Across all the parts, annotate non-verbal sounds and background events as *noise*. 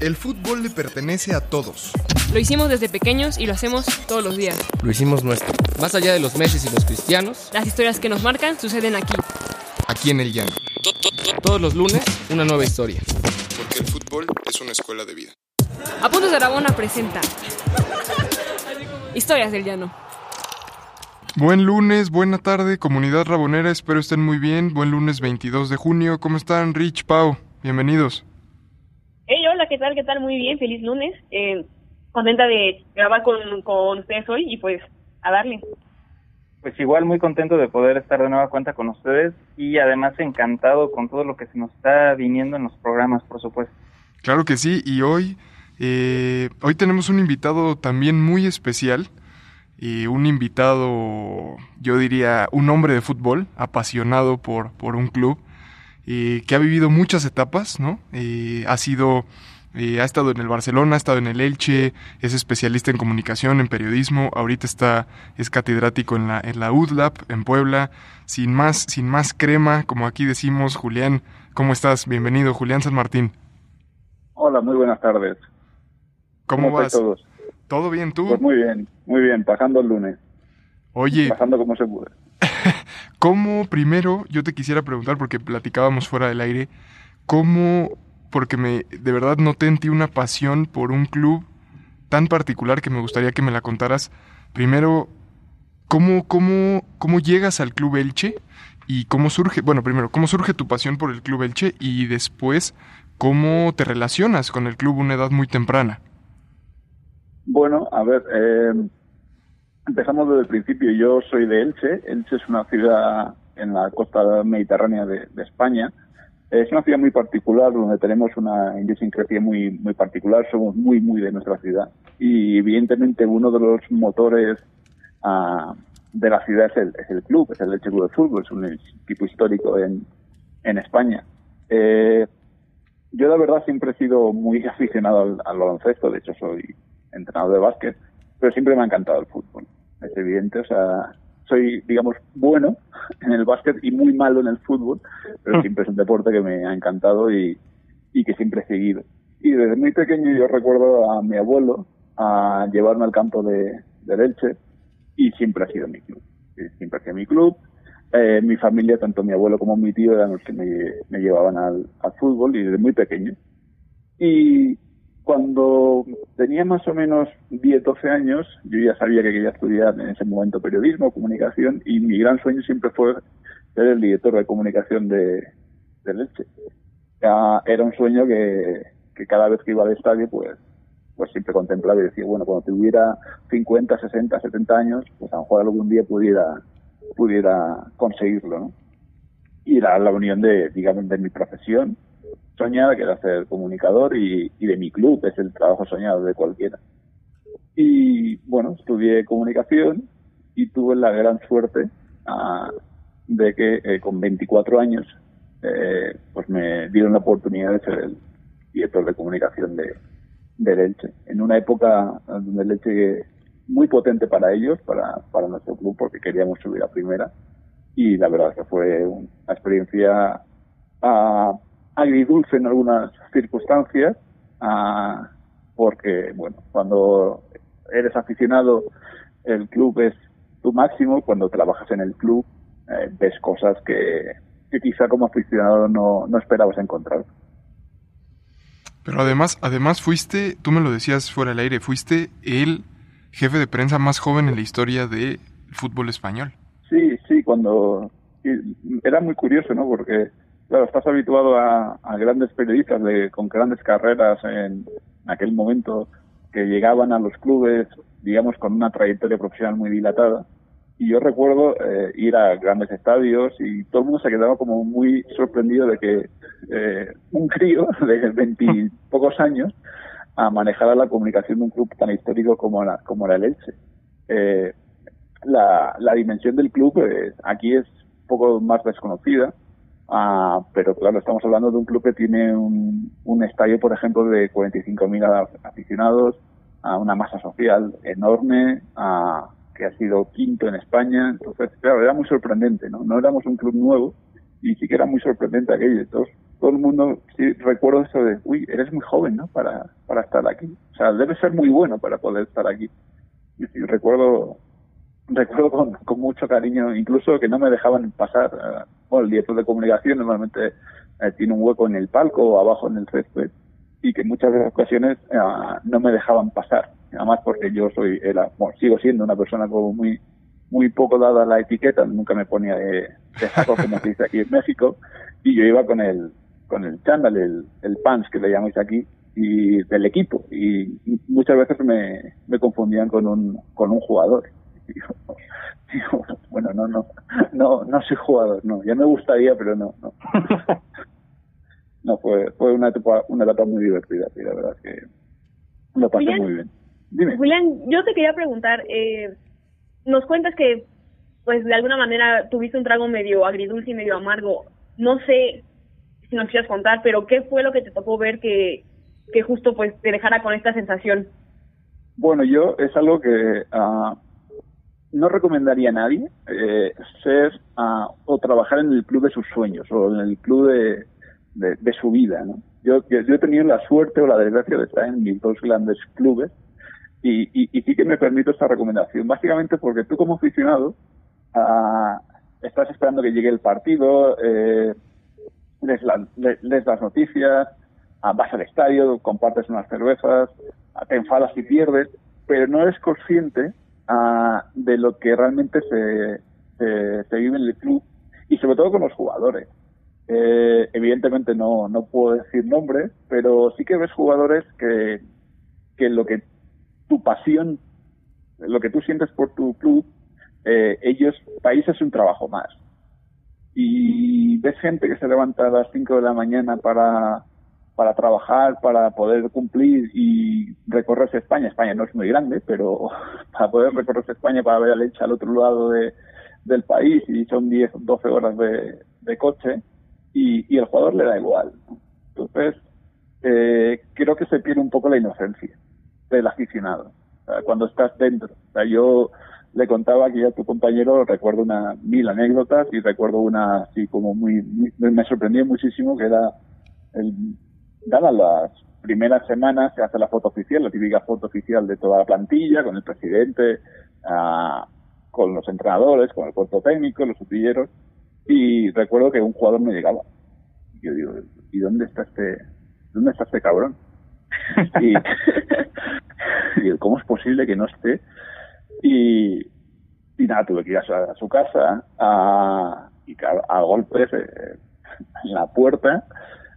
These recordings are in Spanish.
El fútbol le pertenece a todos. Lo hicimos desde pequeños y lo hacemos todos los días. Lo hicimos nuestro. Más allá de los meses y los cristianos, Las historias que nos marcan suceden aquí. Aquí en el llano. todos los lunes, una nueva historia. Porque el fútbol es una escuela de vida. Apuntes de Aragona presenta Historias del Llano. Buen lunes, buena tarde, comunidad rabonera, espero estén muy bien. Buen lunes 22 de junio, ¿cómo están? Rich, Pau, bienvenidos. Hola, ¿qué tal? ¿Qué tal? Muy bien, feliz lunes. Eh, contenta de grabar con, con ustedes hoy y pues a darle. Pues igual muy contento de poder estar de nueva cuenta con ustedes y además encantado con todo lo que se nos está viniendo en los programas, por supuesto. Claro que sí, y hoy, eh, hoy tenemos un invitado también muy especial. eh, un invitado, yo diría, un hombre de fútbol, apasionado por, por un club, eh, que ha vivido muchas etapas, ¿no? Eh, ha sido, eh, ha estado en el Barcelona, ha estado en el Elche, es especialista en comunicación, en periodismo, ahorita está, es catedrático en la, en la UDLAP, en Puebla, sin más, sin más crema, como aquí decimos, Julián, ¿cómo estás? Bienvenido, Julián San Martín. Hola, muy buenas tardes. ¿Cómo, estáis vas? todos? ¿Todo bien tú? Pues muy bien, muy bien, pasando el lunes, Oye, pasando como se puede. *laughs* ¿cómo primero yo te quisiera preguntar, porque platicábamos fuera del aire, cómo, porque me de verdad noté en ti una pasión por un club tan particular que me gustaría que me la contaras. Primero, ¿cómo, cómo, cómo llegas al Club Elche? Y cómo surge, bueno, primero, ¿cómo surge tu pasión por el Club Elche? Y después, ¿cómo te relacionas con el club a una edad muy temprana? Bueno, a ver, eh, empezamos desde el principio. Yo soy de Elche. Elche es una ciudad en la costa mediterránea de, de España. Es una ciudad muy particular donde tenemos una idiosincrasia muy, muy particular. Somos muy, muy de nuestra ciudad. Y evidentemente uno de los motores ah, de la ciudad es el, es el club, es el Elche Club de Fútbol. Es un equipo histórico en, en España. Eh, yo la verdad siempre he sido muy *laughs* aficionado al, al baloncesto. De hecho, soy entrenador de básquet, pero siempre me ha encantado el fútbol. Es evidente, o sea, soy, digamos, bueno en el básquet y muy malo en el fútbol, pero siempre es un deporte que me ha encantado y, y que siempre he seguido. Y desde muy pequeño yo recuerdo a mi abuelo a llevarme al campo de, de Elche y siempre ha sido mi club. Siempre ha sido mi club. Eh, mi familia, tanto mi abuelo como mi tío, eran los que me, me llevaban al, al fútbol y desde muy pequeño. Y cuando tenía más o menos 10, 12 años, yo ya sabía que quería estudiar en ese momento periodismo, comunicación, y mi gran sueño siempre fue ser el director de comunicación de, Leche. Ya era un sueño que, que cada vez que iba al estadio, pues, pues siempre contemplaba y decía, bueno, cuando tuviera 50, 60, 70 años, pues a lo mejor algún día pudiera, pudiera conseguirlo, ¿no? Y era la unión de, digamos, de mi profesión soñada, que era ser comunicador, y, de mi club, es el trabajo soñado de cualquiera. Y bueno, estudié comunicación y tuve la gran suerte ah, de que eh, con 24 años eh, pues me dieron la oportunidad de ser el director de comunicación de, de Elche. En una época donde el Elche muy potente para ellos, para, para nuestro club, porque queríamos subir a primera. Y la verdad que fue una experiencia ah, agridulce en algunas circunstancias, ah, porque, bueno, cuando eres aficionado, el club es tu máximo, cuando trabajas en el club, eh, ves cosas que, que quizá como aficionado no, no esperabas encontrar. Pero además, además fuiste, tú me lo decías fuera del aire, fuiste el jefe de prensa más joven en la historia del fútbol español. Sí, sí, cuando era muy curioso, ¿no? Porque claro, estás habituado a, a grandes periodistas de, con grandes carreras en aquel momento que llegaban a los clubes, digamos, con una trayectoria profesional muy dilatada. Y yo recuerdo eh, ir a grandes estadios y todo el mundo se quedaba como muy sorprendido de que eh, un crío *laughs* de veintipocos *laughs* años a manejar la comunicación de un club tan histórico como, la, como el Elche. Eh, la, la dimensión del club eh, aquí es un poco más desconocida, ah, pero claro, estamos hablando de un club que tiene un, un estadio, por ejemplo, de 45.000 aficionados, a una masa social enorme, a, que ha sido quinto en España. Entonces, claro, era muy sorprendente, ¿no? No éramos un club nuevo y sí que era muy sorprendente aquello. Entonces, todo el mundo, sí, recuerdo eso de, uy, eres muy joven, ¿no? Para, para estar aquí. O sea, debe ser muy bueno para poder estar aquí. Y, recuerdo, recuerdo con, con mucho cariño, incluso que no me dejaban pasar. Bueno, el director de comunicación normalmente eh, tiene un hueco en el palco o abajo en el césped y que muchas de las ocasiones eh, no me dejaban pasar. Además porque yo soy, era, bueno, sigo siendo una persona como muy, muy poco dada la etiqueta, nunca me ponía de, de como se dice aquí en México, y yo iba con el, con el chándal, el, el pants que le llamáis aquí, y del equipo, y muchas veces me, me confundían con un, con un jugador. Y *laughs* digo, digo, bueno, no, no, no, no soy jugador, no, ya me gustaría, pero no, no. *laughs* No, fue, fue una etapa, una etapa muy divertida, y la verdad es que lo pasé Julián. muy bien. Dime. Julián, yo te quería preguntar, eh, nos cuentas que, pues, de alguna manera tuviste un trago medio agridulce y medio amargo. No sé si nos quieras contar, pero ¿qué fue lo que te tocó ver que, que justo, pues, te dejara con esta sensación? Bueno, yo es algo que ah, no recomendaría a nadie eh, ser o trabajar en el club de sus sueños o en el club de, de, su vida. ¿no? Yo, he tenido la suerte o la desgracia de estar en mis dos grandes clubes y, y, y sí que me permito esta recomendación, básicamente porque tú como aficionado ah, estás esperando que llegue el partido, eh, lees, la- noticias, ah, vas al estadio, compartes unas cervezas, ah, te enfadas y pierdes, pero no eres consciente de lo que realmente se, se, se vive en el club y sobre todo con los jugadores. Eh, evidentemente no, no puedo decir nombres, pero sí que ves jugadores que, que lo que tu pasión, lo que tú sientes por tu club, eh, ellos, país es un trabajo más. Y ves gente que se levanta a las 5 de la mañana para, para trabajar, para poder cumplir y recorrerse España. España no es muy grande, pero *laughs* para poder recorrerse España para ver a leche al otro lado de, del país y son 10, 12 horas de, de coche y, y el jugador le da igual. Entonces, eh, creo que se pierde un poco la inocencia del aficionado cuando estás dentro. O sea, yo le contaba aquí a tu compañero, recuerdo una mil anécdotas y recuerdo una así como muy, muy- me sorprendió muchísimo que era el, dadas las primeras semanas se hace la foto oficial, la típica foto oficial de toda la plantilla, con el presidente, ah, con los entrenadores, con el cuerpo técnico, los sutilleros, y recuerdo que un jugador me llegaba. Y yo digo, ¿y dónde está este, dónde está este cabrón? y, *laughs* y digo, ¿cómo es posible que no esté? Y, y nada, tuve que ir a su, a su casa a, y a, a golpes eh, en la puerta,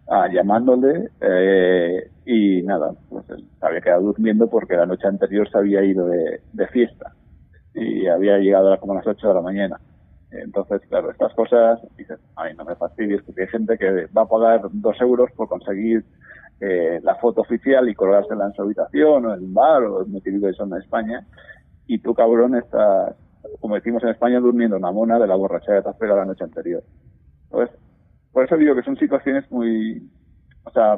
ah, llamándole eh, y nada, pues se había quedado durmiendo porque la noche anterior se había ido de, fiesta y había llegado como a las 8 de la mañana. Entonces, claro, estas cosas, dices, ay, no me fastidies, porque hay gente que va a pagar dos euros por conseguir eh, la foto oficial y colgársela en su habitación o en un bar o en de zona de España, y tú, cabrón, estás, como decimos en España, durmiendo una mona de la borrachera que te has pegado la noche anterior. Entonces, por eso digo que son situaciones muy, o sea,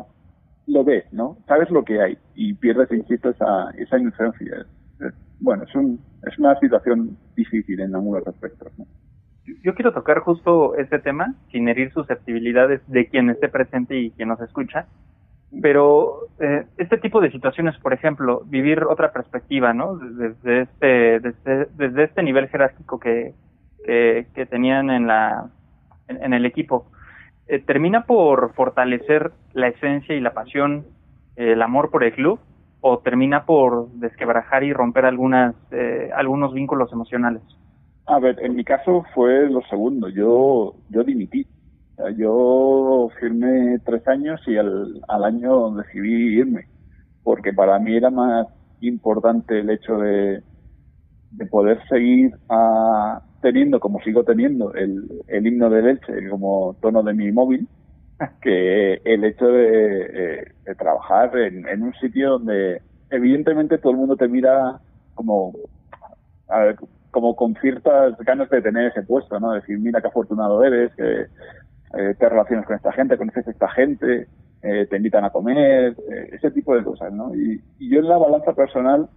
lo ves, ¿no? Sabes lo que hay y pierdes, insisto, esa, esa inocencia. Bueno, es, un, es una situación difícil en algunos aspectos, ¿no? Yo quiero tocar justo este tema, sin herir susceptibilidades de quien esté presente y quien nos escucha, pero eh, este tipo de situaciones, por ejemplo, vivir otra perspectiva, ¿no? Desde este, desde, desde este nivel jerárquico que, que, tenían en, la, en el equipo, eh, termina por fortalecer la esencia y la pasión, eh, el amor por el club, o termina por desquebrajar y romper algunas, eh, algunos vínculos emocionales. A ver, en mi caso fue lo segundo. Yo, yo dimití. Yo firmé tres años y al, al año decidí irme. Porque para mí era más importante el hecho de, de poder seguir ah, teniendo, como sigo teniendo, el, el himno de leche como tono de mi móvil, que el hecho de, de trabajar en, en un sitio donde evidentemente todo el mundo te mira como a ver, como con ciertas ganas de tener ese puesto, ¿no? Decir, mira qué afortunado eres, que eh, te relacionas con esta gente, conoces a esta gente, eh, te invitan a comer, eh, ese tipo de cosas, ¿no? Y, y yo en la balanza personal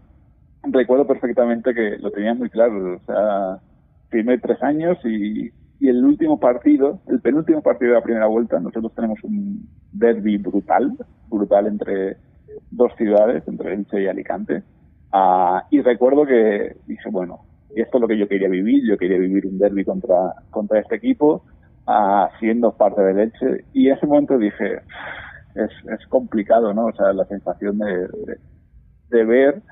recuerdo perfectamente que lo tenía muy claro, o sea, firmé tres años y, y el último partido, el penúltimo partido de la primera vuelta, nosotros tenemos un derby brutal, brutal entre dos ciudades, entre Elche y Alicante. Ah, y recuerdo que dije, bueno, esto es lo que yo quería vivir, yo quería vivir un derby contra, contra este equipo, ah, siendo parte del Elche. Y en ese momento dije, es, es complicado, ¿no? O sea, la sensación de, de, ver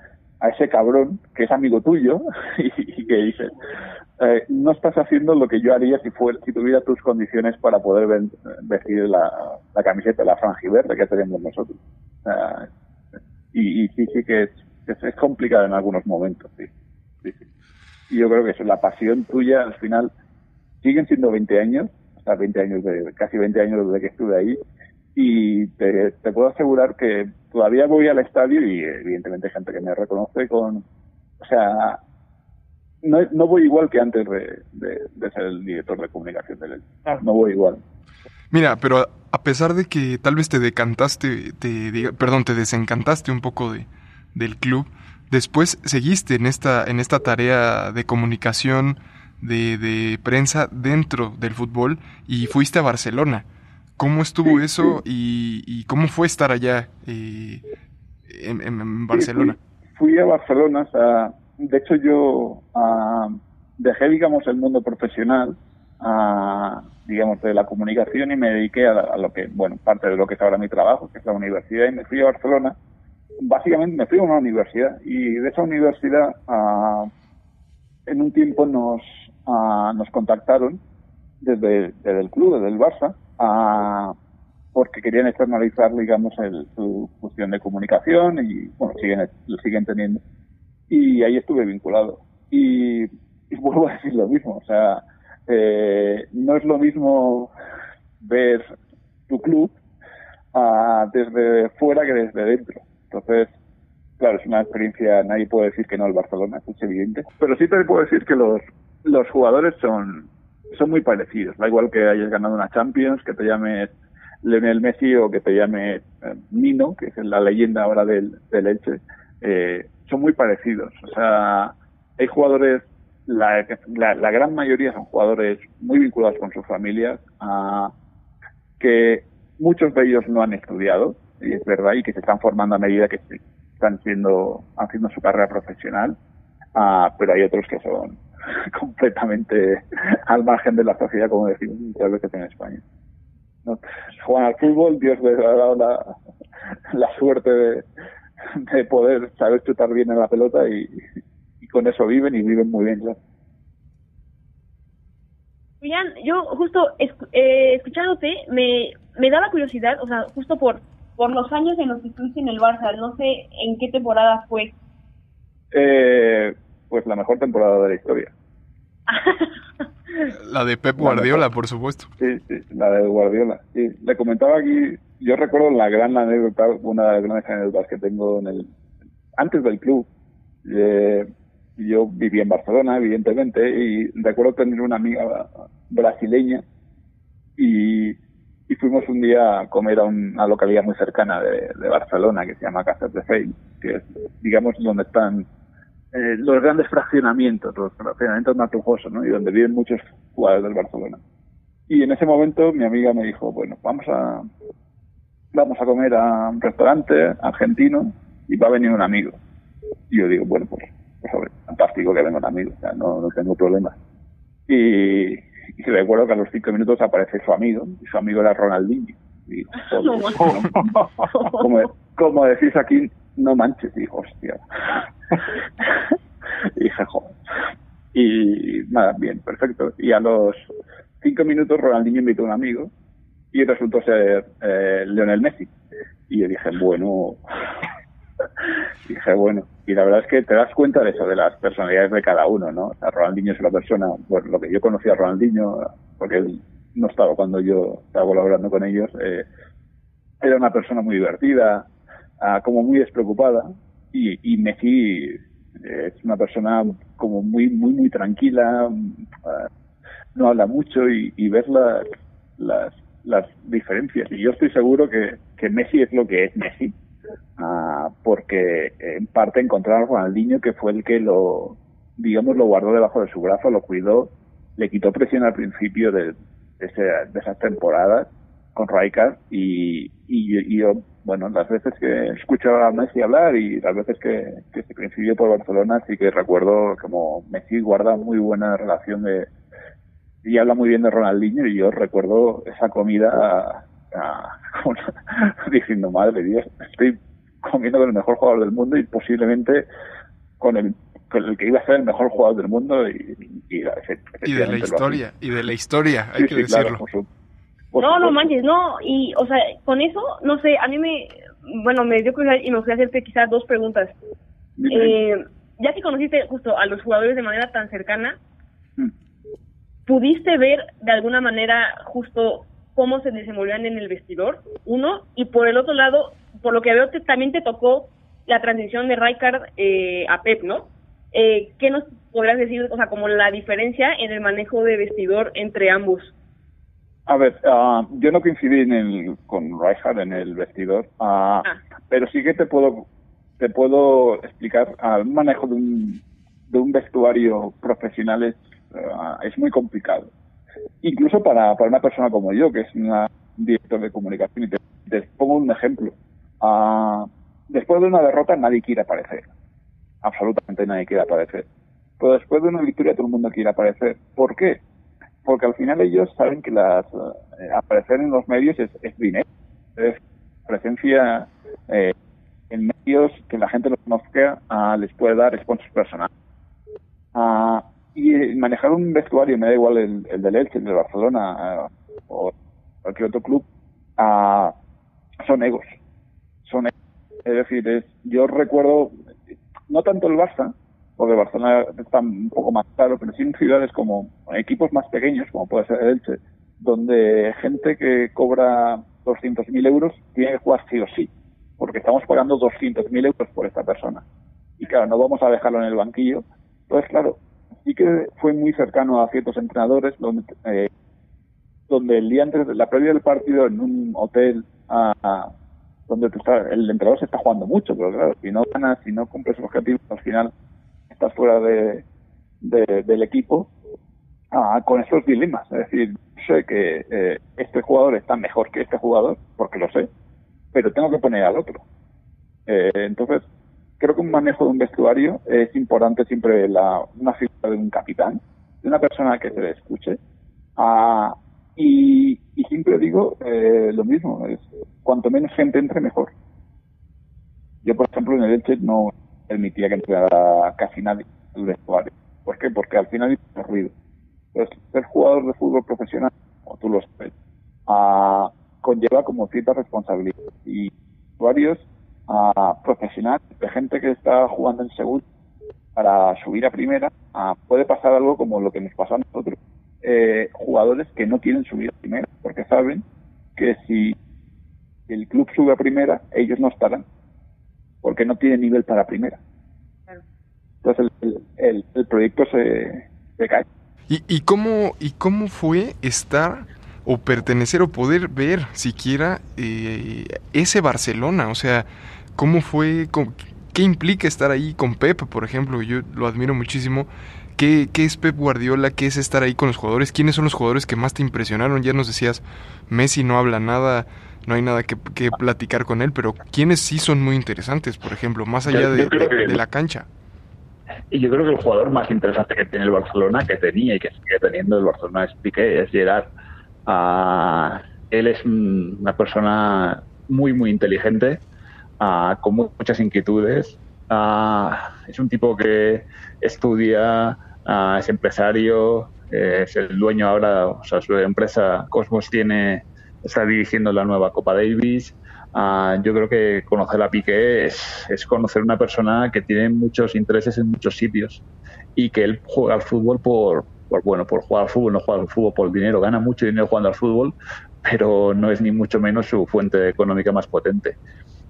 a ese cabrón que es amigo tuyo *laughs* y, que dice, eh, no estás haciendo lo que yo haría si fuera, si tuviera tus condiciones para poder vestir la, la camiseta, la franja verde que tenemos nosotros. y, y, sí, sí que es, es, complicado en algunos momentos, sí. Y yo creo que eso, la pasión tuya al final siguen siendo 20 años, hasta 20 años casi 20 años desde que estuve ahí, y te, puedo asegurar que todavía voy al estadio y evidentemente hay gente que me reconoce con, o sea, no, no voy igual que antes de, ser el director de comunicación del no voy igual. Mira, pero a pesar de que tal vez te decantaste, te, perdón, te desencantaste un poco de, del club, después seguiste en esta, en esta tarea de comunicación, de, de prensa dentro del fútbol y fuiste a Barcelona. ¿Cómo estuvo eso y, cómo fue estar allá eh, en, Barcelona? fui, a Barcelona, o sea, de hecho yo uh, dejé, digamos, el mundo profesional, uh, digamos, de la comunicación y me dediqué a, lo que, bueno, parte de lo que es ahora mi trabajo, que es la universidad, y me fui a Barcelona. Básicamente me fui a una universidad y de esa universidad en un tiempo nos, nos contactaron desde, desde el club, desde el Barça, porque querían externalizar, digamos, el, su función de comunicación y, bueno, siguen, lo siguen teniendo. Y ahí estuve vinculado. Y, *laughs* vuelvo a decir lo mismo, o sea, eh, no es lo mismo ver tu club desde fuera que desde dentro. Entonces, claro, es una experiencia, nadie puede decir que no el Barcelona, es evidente. Pero sí te puedo decir que los, los jugadores son, son muy parecidos. Da igual que hayas ganado una Champions, que te llames Lionel Messi o que te llame eh, Nino, que es la leyenda ahora del, del Elche. Eh, son muy parecidos. O sea, hay jugadores, la, la, gran mayoría son jugadores muy vinculados con sus familias, que muchos de ellos no han estudiado, y es verdad, y que se están formando a medida que están siendo, haciendo su carrera profesional, ah, pero hay otros que son *laughs* completamente al margen de la sociedad, como decimos muchas veces en España. ¿no? Juegan al fútbol, Dios les ha dado la, la suerte de, de, poder saber chutar bien en la pelota y, y, con eso viven y viven muy bien. Claro. yo justo eh, escuchándote me, me da la curiosidad, o sea, justo por, por los años en los que estuviste en el Barça, no sé en qué temporada fue. Eh, pues la mejor temporada de la historia. *laughs* la de Pep Guardiola, por supuesto. Sí, sí, la de Guardiola. Sí, le comentaba aquí, yo recuerdo la gran anécdota, una de las grandes anécdotas que tengo en el antes del club. Eh, yo vivía en Barcelona, evidentemente, y recuerdo tener una amiga brasileña y, y fuimos un día a comer a una localidad muy cercana de, de Barcelona que se llama Casa de Fey, que es, digamos, donde están eh, los grandes fraccionamientos, los fraccionamientos más lujosos, ¿no? Y donde viven muchos jugadores del Barcelona. Y en ese momento mi amiga me dijo, bueno, vamos a vamos a comer a un restaurante argentino y va a venir un amigo. Y yo digo, bueno, pues, pues fantástico que venga un amigo, o sea, no, no tengo problema. Y, y recuerdo que a los cinco minutos aparece su amigo, y su amigo era Ronaldinho. Y, *laughs* como, como decís aquí, no manches, dijo, hostia. Y dije, joder. Y nada, bien, perfecto. Y a los cinco minutos Ronaldinho invitó a un amigo y resultó ser eh, Lionel Messi. Y yo dije, bueno, *laughs* dije, bueno, y la verdad es que te das cuenta de eso, de las personalidades de cada uno, ¿no? O sea, Ronaldinho es una persona, pues lo que yo conocía a Ronaldinho, porque él no estaba cuando yo estaba colaborando con ellos, eh, era una persona muy divertida, Ah, como muy despreocupada y, y Messi eh, es una persona como muy muy muy tranquila ah, no habla mucho y, y ver las, las, diferencias. Y yo estoy seguro que, que Messi es lo que es Messi uh, porque en parte encontraron a Ronaldinho que fue el que lo digamos lo guardó debajo de su brazo lo cuidó le quitó presión al principio de, de, de esas temporadas con Rijkaard y, y, yo, bueno, las veces que escucho a Messi hablar y las veces que, que se coincidió por Barcelona, sí que recuerdo como Messi guarda muy buena relación de y habla muy bien de Ronaldinho y yo recuerdo esa comida *laughs* diciendo, madre Dios, estoy comiendo con el mejor jugador del mundo y posiblemente con el, con el que iba a ser el mejor jugador del mundo y, y, de la historia, y de la historia, hay que decirlo. No, no manches, no, y o sea, con eso, no sé, a mí me, bueno, me dio curiosidad y me gustaría hacerte quizás dos preguntas. Eh, ya que conociste justo a los jugadores de manera tan cercana, mm. ¿pudiste ver de alguna manera justo cómo se desenvolvían en el vestidor? Uno, y por el otro lado, por lo que veo, también te tocó la transición de Rijkaard eh, a Pep, ¿no? Eh, ¿Qué nos podrías decir, o sea, como la diferencia en el manejo de vestidor entre ambos? A ver, uh, yo no coincidí en el, con Rijkaard en el vestidor, uh, ah. pero sí que te puedo te puedo explicar al manejo de un, de un vestuario profesional es, uh, es muy complicado. Incluso para, para una persona como yo, que es una director de comunicación, y te, te pongo un ejemplo. Después de una derrota nadie quiere aparecer. Absolutamente nadie quiere aparecer. Pero después de una victoria todo el mundo quiere aparecer. ¿Por qué? Porque al final ellos saben que las eh, aparecer en los medios es, dinero. Es presencia eh, en medios que la gente los conozca uh, les puede dar sponsors personales. Uh, y manejar un vestuario, me da igual el, el del Elche, el de Barcelona o cualquier otro club, son egos. Son egos es decir, es, yo recuerdo, no tanto el Barça, porque Barcelona está un poco más claro, pero sí en ciudades como equipos más pequeños, como puede ser el Elche, donde gente que cobra 200.000 euros tiene que jugar sí o sí, porque estamos pagando 200.000 euros por esta persona. Y claro, no vamos a dejarlo en el banquillo. Entonces, claro, sí que fue muy cercano a ciertos entrenadores donde, eh, donde el día antes, la previa del partido en un hotel a donde el entrenador se está jugando mucho, pero claro, si no ganas, si no cumples objetivos, al final estás fuera de, del equipo ah, con esos dilemas. Es decir, sé que eh, este jugador está mejor que este jugador, porque lo sé, pero tengo que poner al otro. Eh, entonces, creo que un manejo de un vestuario es importante siempre la, una figura de un capitán, de una persona que se le escuche, ah, y, y siempre digo eh, lo mismo, es cuanto menos gente entre, mejor. Yo, por ejemplo, en el Elche no permitía que entrara casi nadie el vestuario. ¿Por qué? Porque al final hay ruido. Entonces, ser jugador de fútbol profesional, como tú lo sabes, uh, conlleva como cierta responsabilidad. Y usuarios uh, profesionales, de gente que está jugando en segundo para subir a primera, uh, puede pasar algo como lo que nos pasó a nosotros eh, jugadores que no quieren subir a primera, porque saben que si el club sube a primera, ellos no estarán, porque no tienen nivel para primera. Entonces el, el, proyecto se, se cae. ¿Y, ¿Y, cómo, ¿Y cómo fue estar o pertenecer o poder ver siquiera eh, ese Barcelona? O sea, ¿cómo fue? ¿Qué implica estar ahí con Pep, por ejemplo? Yo lo admiro muchísimo. ¿Qué, es Pep Guardiola? ¿Qué es estar ahí con los jugadores? ¿Quiénes son los jugadores que más te impresionaron? Ya nos decías, Messi no habla nada, no hay nada que, platicar con él, pero ¿quiénes sí son muy interesantes, por ejemplo, más allá de, la cancha? Y yo creo que el jugador más interesante que tiene el Barcelona, que tenía y que sigue teniendo el Barcelona es Piqué, es Gerard. Uh, él es una persona muy, muy inteligente, uh, con muchas inquietudes. Uh, es un tipo que estudia, uh, es empresario, eh, es el dueño ahora, o sea, su empresa Cosmos tiene, está dirigiendo la nueva Copa Davis. Uh, yo creo que conocer a Piqué es, es, conocer una persona que tiene muchos intereses en muchos sitios y que él juega al fútbol por, bueno, por jugar al fútbol, no juega al fútbol por dinero, gana mucho dinero jugando al fútbol, pero no es ni mucho menos su fuente económica más potente.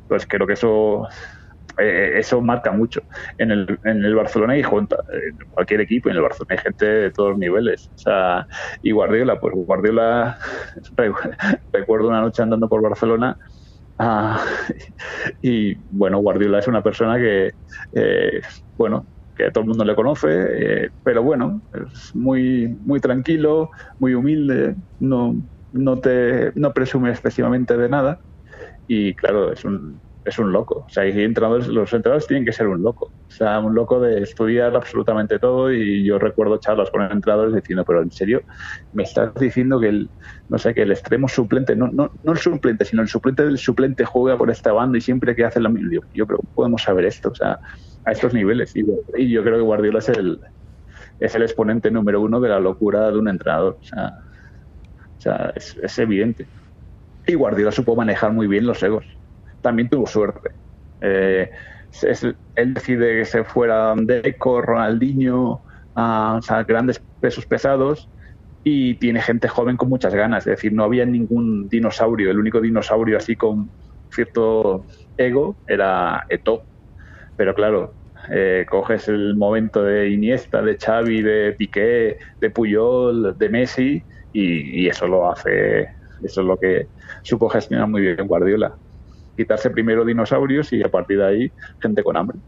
Pues creo que eso eh, eso marca mucho. En el, en el Barcelona y junta, en cualquier equipo, en el Barcelona hay gente de todos niveles. O sea, y Guardiola, pues Guardiola, *laughs* recuerdo una noche andando por Barcelona. Ah, y bueno, Guardiola es una persona que, eh, bueno, que todo el mundo le conoce, eh, pero bueno, es muy, muy tranquilo, muy humilde, no, no, te, no presume excesivamente de nada y claro, es un, es un loco. O sea, hay entrenadores, los entrenadores tienen que ser un loco. O sea, un loco de estudiar absolutamente todo y yo recuerdo charlas con entrenadores diciendo, pero en serio, me estás diciendo que el, no sé, que el extremo suplente, no, no, no el suplente, sino el suplente del suplente juega por esta banda y siempre que hace la misma, yo, pero podemos saber esto, o sea, a estos niveles. Y, yo creo que Guardiola es el, es el exponente número uno de la locura de un entrenador. O sea, es evidente. Y Guardiola supo manejar muy bien los egos también tuvo suerte. Eh, él decide que se fuera Deco, Ronaldinho, a, grandes pesos pesados y tiene gente joven con muchas ganas. Es decir, no había ningún dinosaurio. El único dinosaurio así con cierto ego era Eto. Pero claro, eh, coges el momento de Iniesta, de Xavi, de Piqué, de Puyol, de Messi y, y eso lo hace, eso es lo que supo gestionar muy bien Guardiola quitarse primero dinosaurios y a partir de ahí gente con hambre.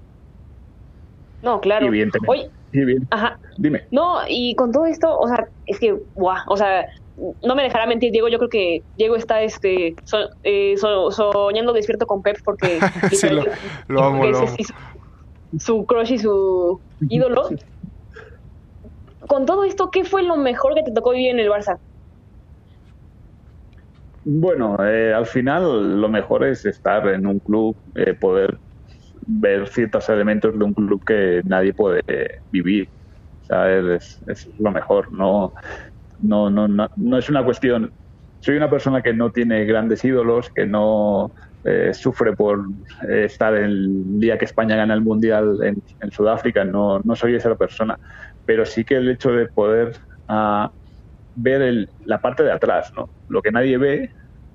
No, claro. Evidentemente. bien. Ajá. Dime. No, y con todo esto, o sea, es que, guau, o sea, no me dejará mentir Diego, yo creo que Diego está este eh, soñando despierto con Pep porque *laughs* sí, lo, lo amo, lo amo. Su, crush y su ídolo. *laughs* con todo esto, ¿qué fue lo mejor que te tocó vivir en el Barça? Bueno, eh, al final lo mejor es estar en un club, eh, poder ver ciertos elementos de un club que nadie puede vivir. Es, es, lo mejor. No, no, no, no, es una cuestión. Soy una persona que no tiene grandes ídolos, que no eh, sufre por estar el día que España gana el mundial en, Sudáfrica. No, no soy esa persona. Pero sí que el hecho de poder ah, ver la parte de atrás, ¿no? Lo que nadie ve,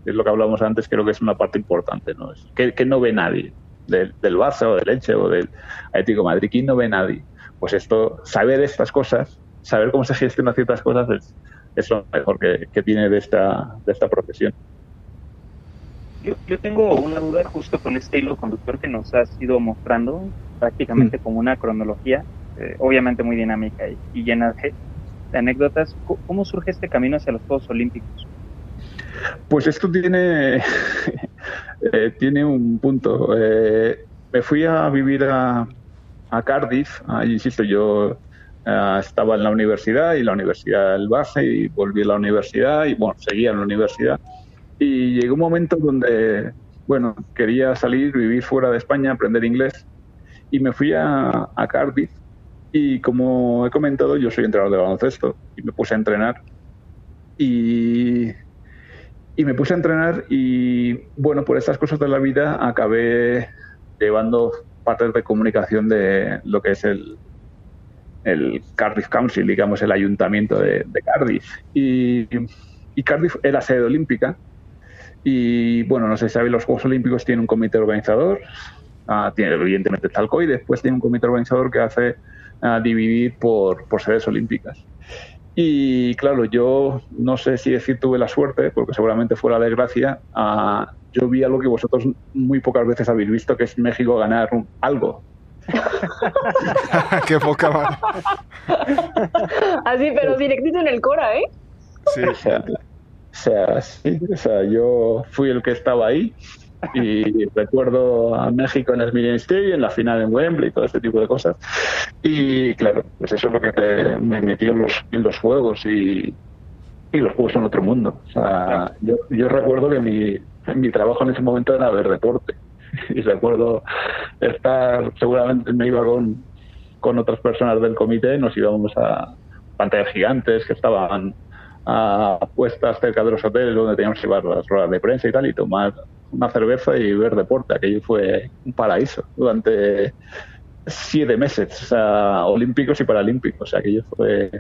es lo que hablábamos antes, creo que es una parte importante, ¿no? Es que, no ve nadie, del, del, Barça o del Elche o del Atlético Madrid, ¿quién no ve nadie? Pues esto, saber estas cosas, saber cómo se gestionan ciertas cosas es, es lo mejor que, tiene de esta, de esta profesión. Yo, yo, tengo una duda justo con este hilo conductor que nos has ido mostrando, prácticamente mm. como una cronología, eh, obviamente muy dinámica y llena de anécdotas. ¿Cómo surge este camino hacia los Juegos Olímpicos? Pues esto tiene, *laughs* eh, tiene un punto. Eh, me fui a vivir a, Cardiff, ahí insisto, yo eh, estaba en la universidad y la universidad del base y volví a la universidad y bueno, seguía en la universidad. Y llegó un momento donde, bueno, quería salir, vivir fuera de España, aprender inglés y me fui a Cardiff y como he comentado, yo soy entrenador de baloncesto y me puse a entrenar. Y, me puse a entrenar y, bueno, por estas cosas de la vida acabé llevando partes de comunicación de lo que es el, el Cardiff Council, digamos, el ayuntamiento de, Cardiff. Y, Cardiff era sede olímpica. Y bueno, no sé si sabéis, los Juegos Olímpicos tienen un comité organizador, ah, tiene evidentemente Talco y después tiene un comité organizador que hace a dividir por, por sedes olímpicas. Y claro, yo no sé si decir tuve la suerte, porque seguramente fue la desgracia, yo vi algo que vosotros muy pocas veces habéis visto, que es México ganar algo. *laughs* Qué poca más. Así, pero directito en el Cora, ¿eh? Sí. O sea, o sea, sí, o sea, yo fui el que estaba ahí y recuerdo a México en el Millennium Stadium, en la final en Wembley, todo este tipo de cosas. Y claro, pues eso es lo que me metió en los, en los juegos y, y los juegos son otro mundo. O sea, yo, yo recuerdo que mi, mi trabajo en ese momento era ver deporte. *laughs* Y recuerdo estar, seguramente me iba con, con otras personas del comité, nos íbamos a pantallas gigantes que estaban a puestas cerca de los hoteles donde teníamos que llevar las ruedas de prensa y tal y tomar una cerveza y ver deporte. Aquello fue un paraíso durante siete meses, o sea, olímpicos y paralímpicos. O sea, aquello fue,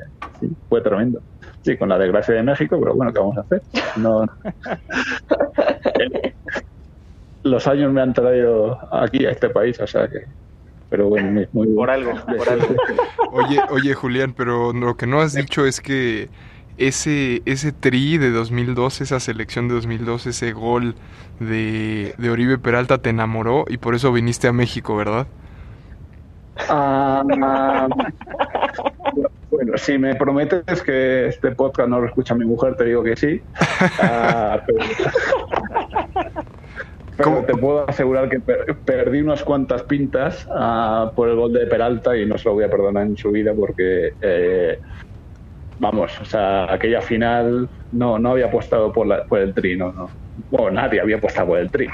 fue tremendo. Sí, con la desgracia de México, pero bueno, ¿qué vamos a hacer? No, *laughs* los años me han traído aquí a este país, o sea que pero bueno, muy por algo, por algo. Oye, oye Julián, pero lo que no has dicho es que ese, ese tri de 2012, esa selección de 2012, ese gol de, de Oribe Peralta te enamoró y por eso viniste a México, ¿verdad? Ah, *laughs* bueno, si me prometes que este podcast no lo escucha mi mujer, te digo que sí. Ah, pero, *laughs* te puedo asegurar que perdí unas cuantas pintas ah, por el gol de Peralta y no se lo voy a perdonar en su vida porque, eh, vamos, o sea, aquella final no, no había apostado por, la, por el trino, no bueno, nadie había apostado por el tri.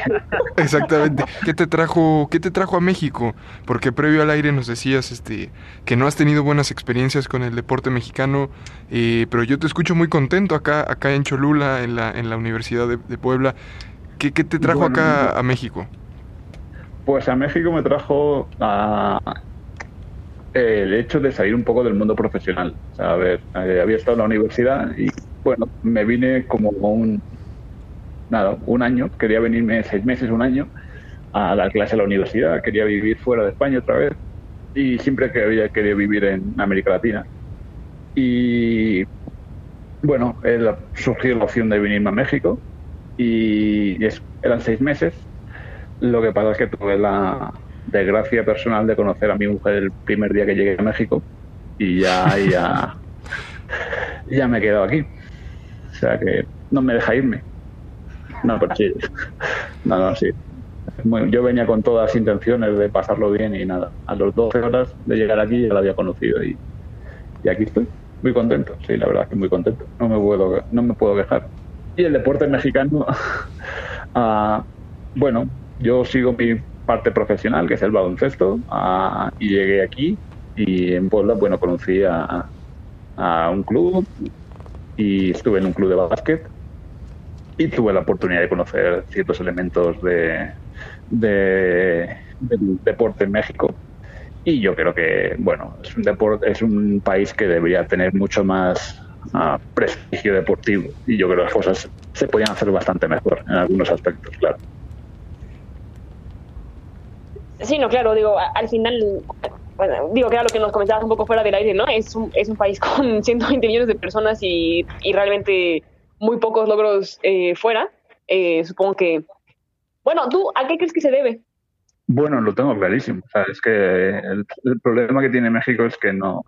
*laughs* Exactamente. ¿Qué te trajo, qué te trajo a México? Porque previo al aire nos decías este, que no has tenido buenas experiencias con el deporte mexicano, eh, pero yo te escucho muy contento acá, acá en Cholula, en la, en la Universidad de, Puebla. ¿Qué, ¿Qué, te trajo acá a México? Pues a México me trajo a, el hecho de salir un poco del mundo profesional. a ver, eh, había estado en la universidad y bueno, me vine como un, nada, un año, quería venirme seis meses, un año, a dar clase a la universidad, quería vivir fuera de España otra vez y siempre que había querido vivir en América Latina. Y bueno, surgió la opción de venirme a México y eran seis meses. Lo que pasa es que tuve la desgracia personal de conocer a mi mujer el primer día que llegué a México y ya, ya, ya me he quedado aquí. O sea que no me deja irme. No, pero sí. No, no, sí. yo venía con todas las intenciones de pasarlo bien y nada. A los 12 horas de llegar aquí ya la había conocido y, y aquí estoy. Muy contento, sí, la verdad es que muy contento. No me puedo, no me puedo quejar. Y el deporte mexicano, uh, *laughs* bueno, yo sigo mi parte profesional, que es el baloncesto, uh, y llegué aquí y en Puebla, bueno, conocí a, un club y estuve en un club de básquet y tuve la oportunidad de conocer ciertos elementos de, del deporte en México. Y yo creo que, bueno, es un, deporte, es un país que debería tener mucho más ah, prestigio deportivo. Y yo creo que las cosas se podían hacer bastante mejor en algunos aspectos, claro. Sí, no, claro, digo, al final, digo que era lo que nos comentabas un poco fuera del aire, ¿no? Es un, es un país *laughs* con 120 millones de personas y, y realmente muy pocos logros eh, fuera. Eh, supongo que... Bueno, ¿tú a qué crees que se debe? Bueno, lo tengo clarísimo. O sea, es que el, problema que tiene México es que no,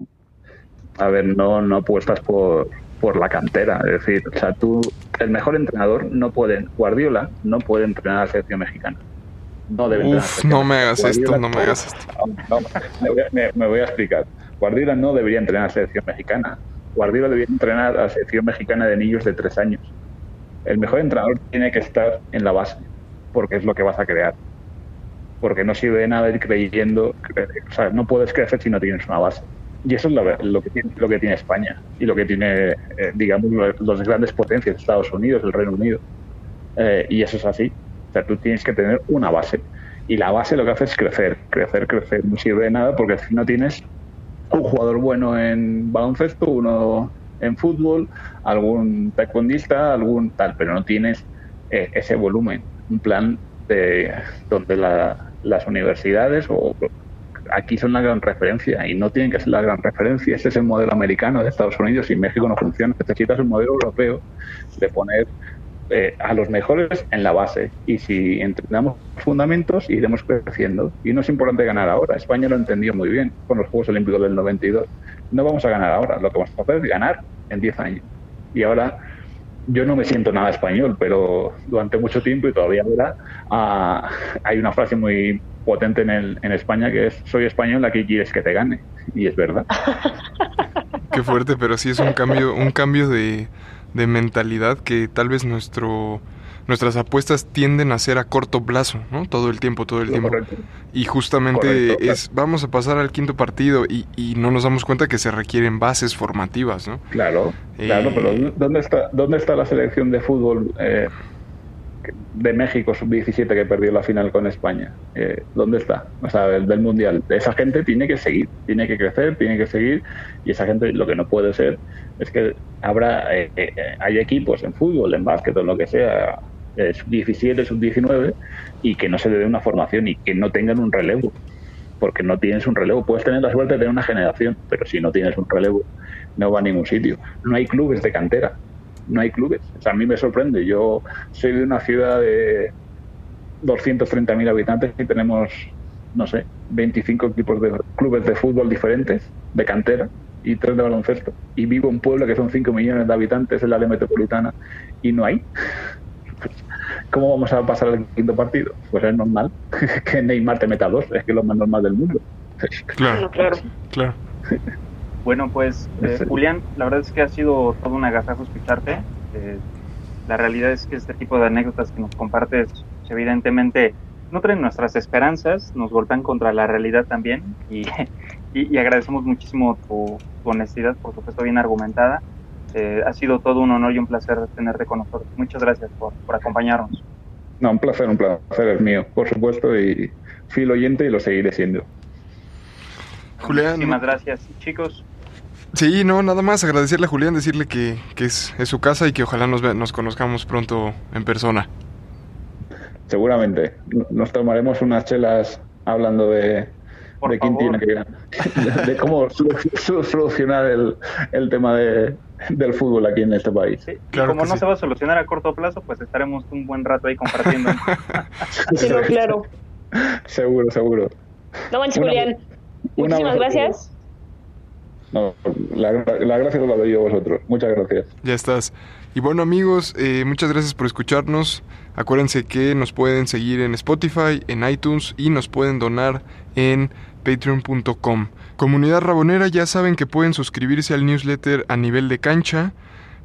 a ver, no, no apuestas por, por la cantera. Es decir, o sea, tú, el mejor entrenador no puede, Guardiola no puede entrenar a la selección mexicana. No debe Uf, no me hagas esto, no me hagas esto. me, voy a, explicar. Guardiola no debería entrenar a la selección mexicana. Guardiola debía entrenar a la selección mexicana de niños de tres años. El mejor entrenador tiene que estar en la base, porque es lo que vas a crear. Porque no sirve de nada ir creyendo, o sea, no puedes crecer si no tienes una base. Y eso es lo, que, tiene, lo que tiene España y lo que tiene, eh, digamos, las grandes potencias, Estados Unidos, el Reino Unido. Eh, y eso es así. Sea, tú tienes que tener una base. Y la base lo que hace es crecer, crecer, crecer. No sirve de nada porque si no tienes un jugador bueno en baloncesto, uno en fútbol, algún taekwondista, algún tal, pero no tienes eh, ese volumen, un plan de donde las universidades o aquí son la gran referencia y no tienen que ser la gran referencia. Ese es el modelo americano de Estados Unidos y México no funciona. Necesitas un modelo europeo de poner eh, a los mejores en la base. Y si entrenamos fundamentos, iremos creciendo. Y no es importante ganar ahora. España lo entendió muy bien con los Juegos Olímpicos del 92. No vamos a ganar ahora. Lo que vamos a hacer es ganar en 10 años. Y ahora yo no me siento nada español, pero durante mucho tiempo y todavía ahora ah, hay una frase muy potente en, el, en España que es soy español, aquí quieres que te gane. Y es verdad. *laughs* Qué fuerte, pero sí es un cambio, un cambio de, de mentalidad que tal vez nuestro nuestras apuestas tienden a ser a corto plazo, ¿no? Todo el tiempo, todo el tiempo. Y justamente es, vamos a pasar al quinto partido y, y, no nos damos cuenta que se requieren bases formativas, ¿no? Claro, claro, pero eh, ¿dónde está, dónde está la selección de fútbol eh, de México sub-17 que perdió la final con España. Eh, ¿Dónde está? O sea, del, del, Mundial. Esa gente tiene que seguir, tiene que crecer, tiene que seguir y esa gente lo que no puede ser es que habrá, eh, eh, hay equipos en fútbol, en básquet o en lo que sea, sub-17, sub-19 y que no se le dé una formación y que no tengan un relevo. Porque no tienes un relevo. Puedes tener la suerte de tener una generación, pero si no tienes un relevo, no va a ningún sitio. No hay clubes de cantera no hay clubes. O sea, a mí me sorprende. Yo soy de una ciudad de 230.000 habitantes y tenemos no sé, 25 equipos de clubes de fútbol diferentes, de cantera, y tres de baloncesto. Y vivo en un pueblo que son 5 millones de habitantes en la área metropolitana y no hay. *laughs* ¿Cómo vamos a pasar al quinto partido? Pues es normal *laughs* que Neymar te meta dos, es que es lo más normal del mundo. Claro, claro. claro. Bueno, pues eh, Julián, la verdad es que ha sido todo un agasajo escucharte. Eh, la realidad es que este tipo de anécdotas que nos compartes, evidentemente, nutren nuestras esperanzas, nos golpean contra la realidad también y, *laughs* y, y agradecemos muchísimo tu, tu, honestidad, por supuesto, bien argumentada. Eh, ha sido todo un honor y un placer tenerte con nosotros. Muchas gracias por, por acompañarnos. No, un placer, un placer es mío, por supuesto, y fui oyente y lo seguiré siendo. Julián. Muchísimas gracias, chicos. Sí, no, nada más agradecerle a Julián, decirle que, que es, es, su casa y que ojalá nos, nos conozcamos pronto en persona. Seguramente. Nos tomaremos unas chelas hablando de, de quién favor. tiene que ganar, de cómo *laughs* solu- solucionar el, el tema de, del fútbol aquí en este país. Sí, y Claro como no sí. se va a solucionar a corto plazo, pues estaremos un buen rato ahí compartiendo. *laughs* Sí, no, claro. Seguro, seguro. No manches, Julián. Muchísimas gracias. No, la, la gracia la doy yo a vosotros. Muchas gracias. Ya estás. Y bueno amigos, eh, muchas gracias por escucharnos. Acuérdense que nos pueden seguir en Spotify, en iTunes y nos pueden donar en patreon.com. Comunidad Rabonera ya saben que pueden suscribirse al newsletter a nivel de cancha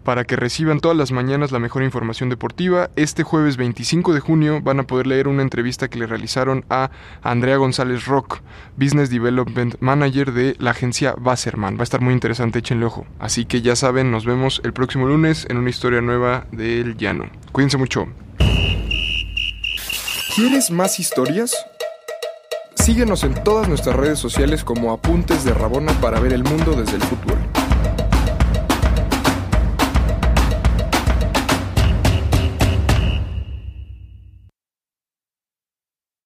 para que reciban todas las mañanas la mejor información deportiva. Este jueves 25 de junio van a poder leer una entrevista que le realizaron a Andrea González Rock, Business Development Manager de la agencia Wasserman. Va a estar muy interesante, échenle ojo. Así que ya saben, nos vemos el próximo lunes en una historia nueva del llano. Cuídense mucho. ¿Quieres más historias? Síguenos en todas nuestras redes sociales como Apuntes de Rabona para ver el mundo desde el fútbol.